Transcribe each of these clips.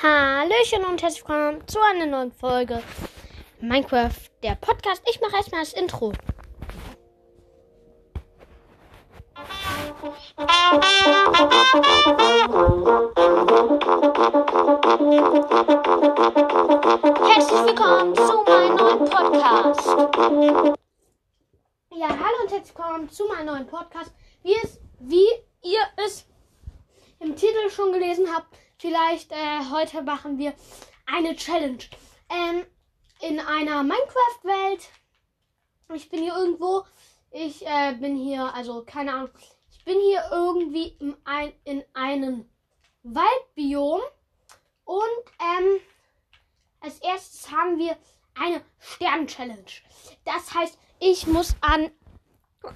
Hallöchen und herzlich willkommen zu einer neuen Folge Minecraft, der Podcast. Ich mache erstmal das Intro. Herzlich willkommen zu meinem neuen Podcast. Ja, hallo und herzlich willkommen zu meinem neuen Podcast. Wie, es, wie ihr es im Titel schon gelesen habt, vielleicht äh, heute machen wir eine Challenge. Ähm, in einer Minecraft-Welt. Ich bin hier irgendwo. Ich äh, bin hier, also keine Ahnung. Ich bin hier irgendwie im ein, in einem Waldbiom. Und ähm, als erstes haben wir eine Stern-Challenge. Das heißt, ich muss an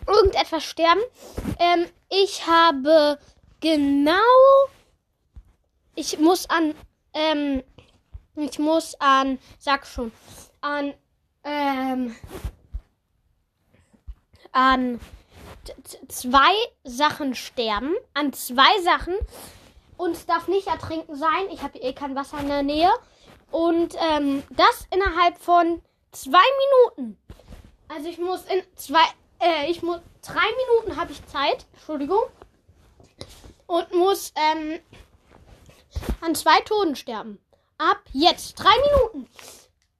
irgendetwas sterben. Ähm, ich habe genau. Ich muss an. Ähm, ich muss an. Sag schon. An. Ähm, an zwei Sachen sterben. An zwei Sachen. Und es darf nicht ertrinken sein. Ich habe eh kein Wasser in der Nähe. Und ähm, das innerhalb von zwei Minuten. Also ich muss in zwei, äh, ich muss drei Minuten habe ich Zeit. Entschuldigung. Und muss ähm, an zwei Toten sterben. Ab jetzt. Drei Minuten.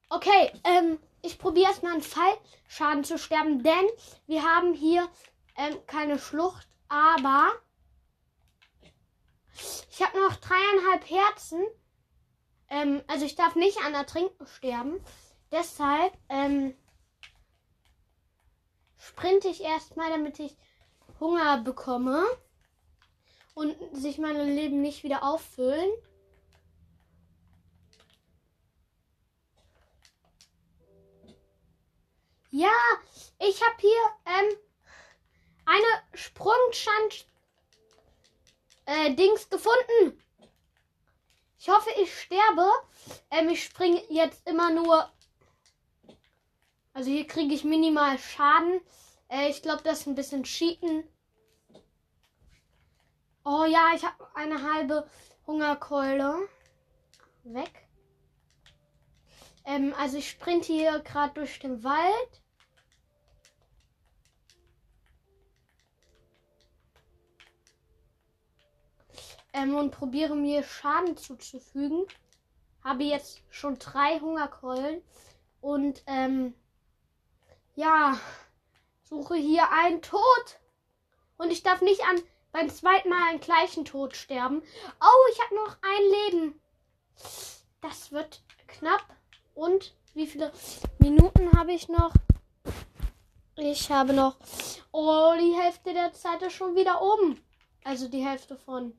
Okay, ähm, ich probiere erstmal an Fallschaden zu sterben, denn wir haben hier ähm, keine Schlucht, aber ich habe noch dreieinhalb Herzen. Ähm, also ich darf nicht an Ertrinken sterben. Deshalb ähm, sprinte ich erstmal, damit ich Hunger bekomme und sich meine Leben nicht wieder auffüllen. Ja, ich habe hier ähm, eine Sprungschand äh, Dings gefunden. Ich hoffe, ich sterbe. Ähm, ich springe jetzt immer nur. Also hier kriege ich minimal Schaden. Äh, ich glaube, das ist ein bisschen Cheaten. Oh ja, ich habe eine halbe Hungerkeule. Weg. Ähm, also ich sprinte hier gerade durch den Wald. ähm, und probiere mir Schaden zuzufügen. Habe jetzt schon drei Hungerkeulen und ähm, ja, suche hier einen Tod. Und ich darf nicht an beim zweiten Mal einen gleichen Tod sterben. Oh, ich habe noch ein Leben. Das wird knapp. Und wie viele Minuten habe ich noch? Ich habe noch. Oh, die Hälfte der Zeit ist schon wieder oben. Also die Hälfte von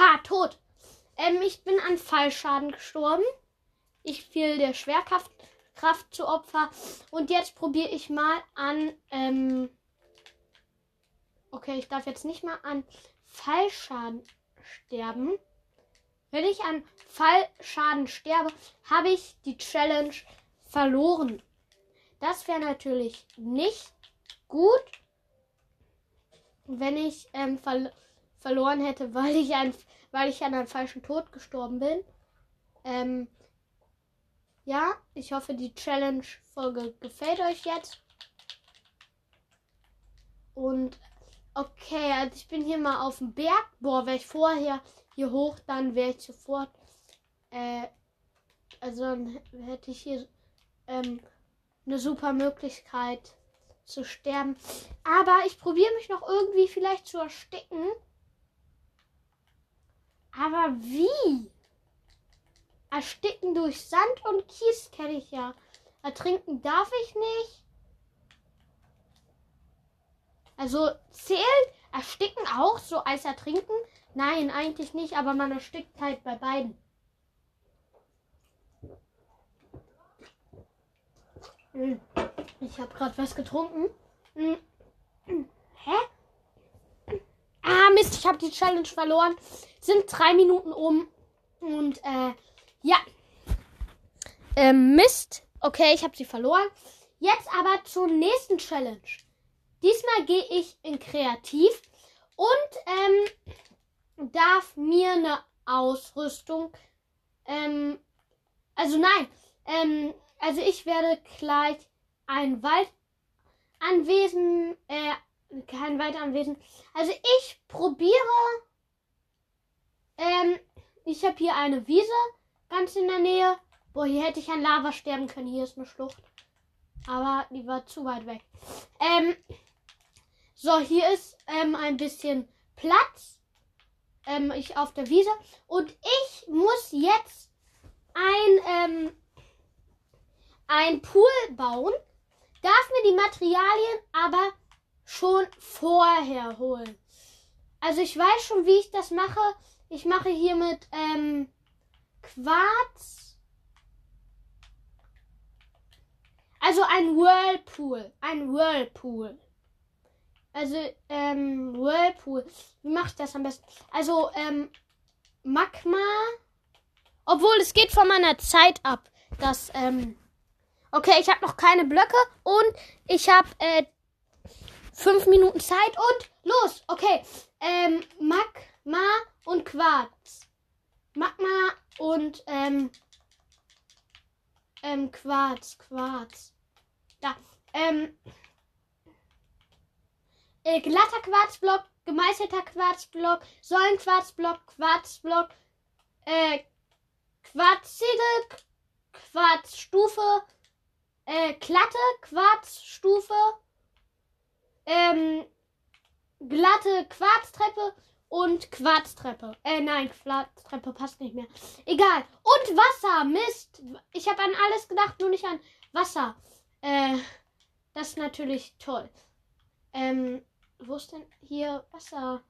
Ha, tot. Ähm, ich bin an Fallschaden gestorben. Ich fiel der Schwerkraft Kraft zu Opfer. Und jetzt probiere ich mal an. Ähm, okay, ich darf jetzt nicht mal an Fallschaden sterben. Wenn ich an Fallschaden sterbe, habe ich die Challenge verloren. Das wäre natürlich nicht gut, wenn ich ähm, ver verloren hätte, weil ich, ein, weil ich an einem falschen Tod gestorben bin. Ähm, ja, ich hoffe, die Challenge-Folge gefällt euch jetzt. Und okay, also ich bin hier mal auf dem Berg. Boah, wäre ich vorher hier hoch, dann wäre ich sofort. Äh, also dann hätte ich hier ähm, eine super Möglichkeit zu sterben. Aber ich probiere mich noch irgendwie vielleicht zu ersticken. Aber wie? Ersticken durch Sand und Kies kenne ich ja. Ertrinken darf ich nicht. Also zählt Ersticken auch so als Ertrinken? Nein, eigentlich nicht, aber man erstickt halt bei beiden. Hm. Ich habe gerade was getrunken. Hm. Hä? Ah, Mist, ich habe die Challenge verloren. Sind drei Minuten um. Und, äh, ja. Ähm, Mist. Okay, ich habe sie verloren. Jetzt aber zur nächsten Challenge. Diesmal gehe ich in Kreativ. Und, ähm, darf mir eine Ausrüstung. Ähm, also nein. Ähm, also ich werde gleich ein Waldanwesen, äh, kein Waldanwesen. Also ich probiere. Ähm, ich habe hier eine Wiese ganz in der Nähe. Boah, hier hätte ich an Lava sterben können. Hier ist eine Schlucht. Aber die war zu weit weg. Ähm, so, hier ist ähm, ein bisschen Platz. Ähm, ich auf der Wiese. Und ich muss jetzt ein, ähm, ein Pool bauen. Darf mir die Materialien aber schon vorher holen. Also ich weiß schon, wie ich das mache. Ich mache hier mit ähm, Quarz. Also ein Whirlpool. Ein Whirlpool. Also, ähm, Whirlpool. Wie mache ich das am besten? Also, ähm, Magma. Obwohl, es geht von meiner Zeit ab. Das, ähm. Okay, ich habe noch keine Blöcke und ich habe, äh, fünf Minuten Zeit und los. Okay, ähm, Magma und Quarz. Magma und, ähm, ähm, Quarz, Quarz. Da, ähm, äh, glatter Quarzblock, gemeißelter Quarzblock, Säulenquarzblock, Quarzblock, äh, Quarzsiegel, Quarzstufe, äh, glatte Quarzstufe, ähm, glatte Quarztreppe und Quarztreppe. Äh, nein, Quarztreppe passt nicht mehr. Egal. Und Wasser. Mist. Ich habe an alles gedacht, nur nicht an Wasser. Äh, das ist natürlich toll. Ähm, wo ist denn hier Wasser?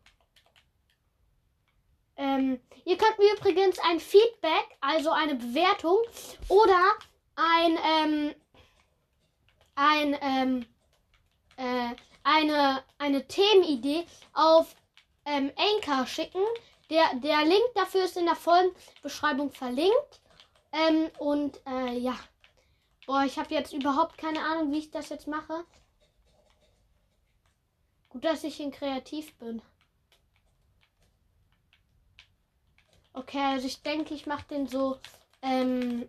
Ähm, ihr könnt mir übrigens ein Feedback, also eine Bewertung oder ein, ähm, ein, ähm, äh, eine, eine Themenidee auf ähm, Anchor schicken. Der, der Link dafür ist in der Folgenbeschreibung verlinkt. Ähm, und äh, ja. Boah, ich habe jetzt überhaupt keine Ahnung, wie ich das jetzt mache. Gut, dass ich in Kreativ bin. Okay, also ich denke, ich mache den so ähm,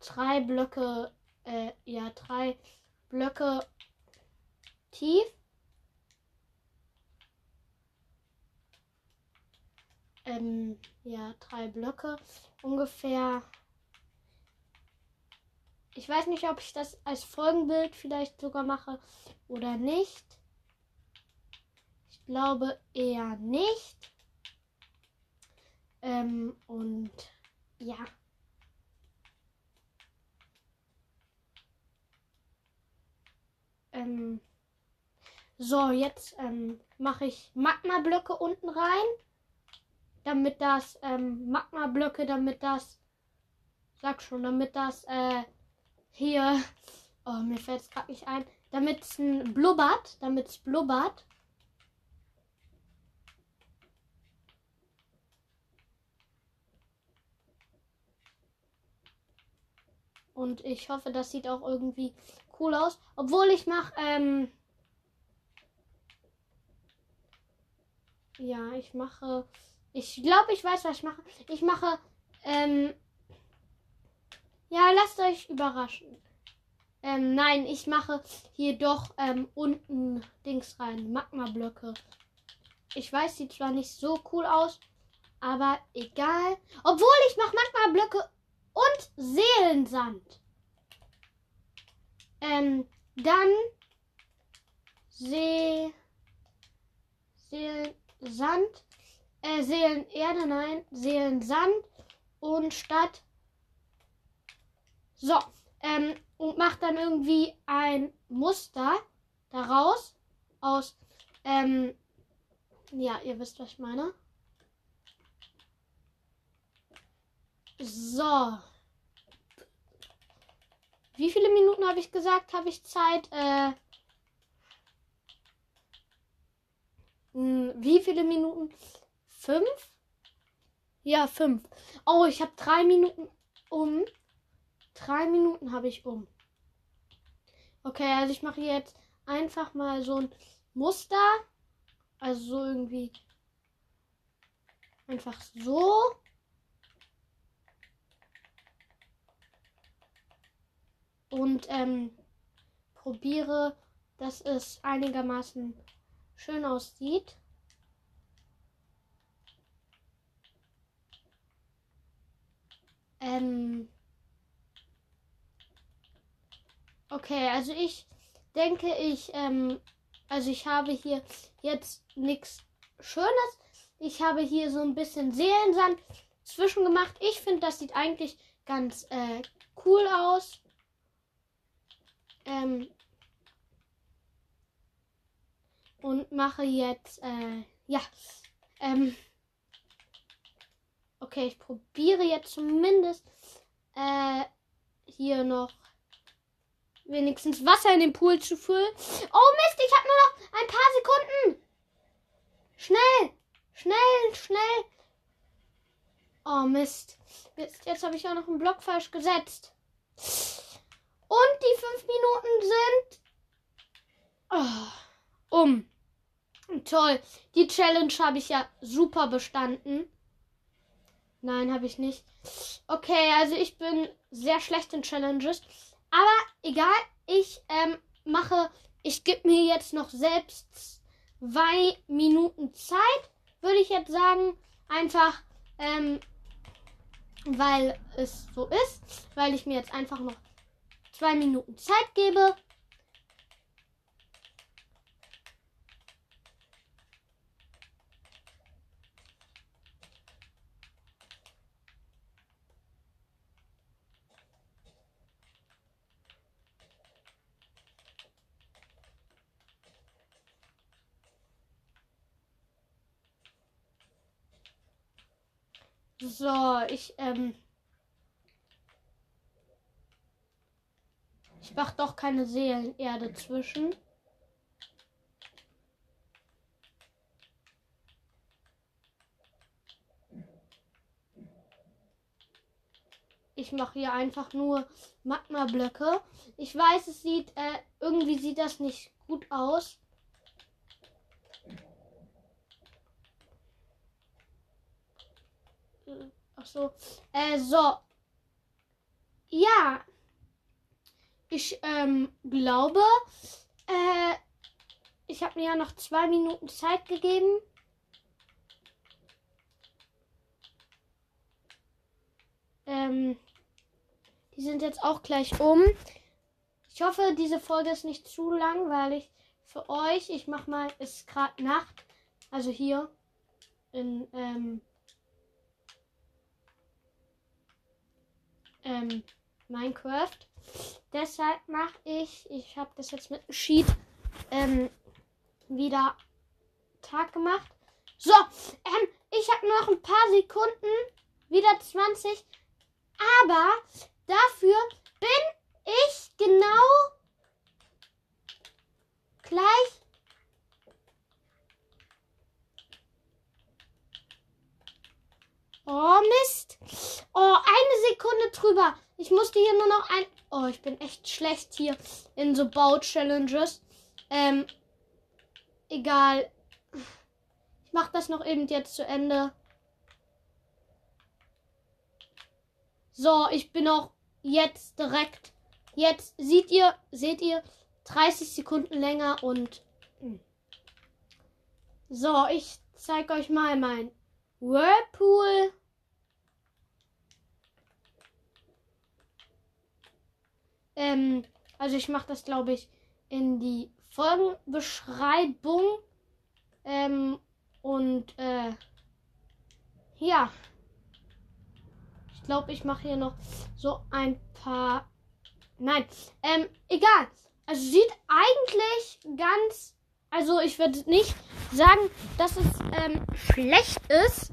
drei Blöcke, äh, ja, drei Blöcke tief. Ähm, ja, drei Blöcke ungefähr. Ich weiß nicht, ob ich das als Folgenbild vielleicht sogar mache oder nicht glaube eher nicht. Ähm, und ja. Ähm, so, jetzt ähm, mache ich Magma-Blöcke unten rein. Damit das, ähm, Magma-Blöcke, damit das, sag schon, damit das, äh, hier, oh, mir fällt es gerade nicht ein, damit es ein blubbert, damit es blubbert. Und ich hoffe, das sieht auch irgendwie cool aus. Obwohl ich mache, ähm, ja, ich mache, ich glaube, ich weiß, was ich mache. Ich mache, ähm, ja, lasst euch überraschen. Ähm, nein, ich mache hier doch ähm, unten Dings rein, Magma-Blöcke. Ich weiß, sieht zwar nicht so cool aus, aber egal. Obwohl ich mache Magma-Blöcke und Seelensand. Ähm, dann See, Seelensand, äh, Seelenerde, nein, Seelensand und Stadt. So, ähm, und macht dann irgendwie ein Muster daraus aus, ähm, ja, ihr wisst, was ich meine. So. Wie viele Minuten habe ich gesagt, habe ich Zeit? Äh, hm, wie viele Minuten? Fünf? Ja, fünf. Oh, ich habe drei Minuten um. Drei Minuten habe ich um. Okay, also ich mache jetzt einfach mal so ein Muster. Also so irgendwie einfach so. Und ähm, probiere, dass es einigermaßen schön aussieht. Ähm. Okay, also ich denke, ich, ähm, also ich habe hier jetzt nichts Schönes. Ich habe hier so ein bisschen Seelensand zwischen gemacht. Ich finde, das sieht eigentlich ganz äh, cool aus. Ähm, und mache jetzt, äh, ja, ähm, okay, ich probiere jetzt zumindest äh, hier noch wenigstens Wasser in den Pool zu füllen. Oh Mist, ich habe nur noch ein paar Sekunden. Schnell, schnell, schnell. Oh Mist. Mist jetzt habe ich auch noch einen Block falsch gesetzt. Und die fünf Minuten sind oh, um. Toll. Die Challenge habe ich ja super bestanden. Nein, habe ich nicht. Okay, also ich bin sehr schlecht in Challenges. Aber egal, ich ähm, mache, ich gebe mir jetzt noch selbst zwei Minuten Zeit, würde ich jetzt sagen. Einfach, ähm, weil es so ist, weil ich mir jetzt einfach noch zwei Minuten Zeit gebe. So, ich, ähm. Ich mach doch keine Seelenerde zwischen. Ich mache hier einfach nur Magma-Blöcke. Ich weiß, es sieht, äh, irgendwie sieht das nicht gut aus. Ach so. Äh, so. Ja. Ich ähm, glaube, äh, ich habe mir ja noch zwei Minuten Zeit gegeben. Ähm, die sind jetzt auch gleich um. Ich hoffe, diese Folge ist nicht zu langweilig für euch. Ich mach mal, es ist gerade Nacht. Also hier in ähm, ähm, Minecraft. Deshalb mache ich, ich habe das jetzt mit dem Sheet ähm, wieder Tag gemacht. So, ähm, ich habe nur noch ein paar Sekunden, wieder 20. Aber dafür bin ich genau gleich Oh, Mist. Oh, eine Drüber. Ich musste hier nur noch ein. Oh, ich bin echt schlecht hier in so Bau-Challenges. Ähm, egal. Ich mach das noch eben jetzt zu Ende. So, ich bin auch jetzt direkt. Jetzt seht ihr, seht ihr, 30 Sekunden länger und. So, ich zeige euch mal mein Whirlpool. Ähm, also ich mache das, glaube ich, in die Folgenbeschreibung. Ähm, und äh, ja. Ich glaube, ich mache hier noch so ein paar. Nein, ähm, egal. Also sieht eigentlich ganz. Also ich würde nicht sagen, dass es ähm, schlecht ist.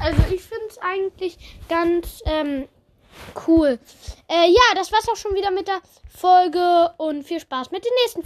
Also ich finde es eigentlich ganz ähm, cool. Äh, ja, das war's auch schon wieder mit der Folge und viel Spaß mit den nächsten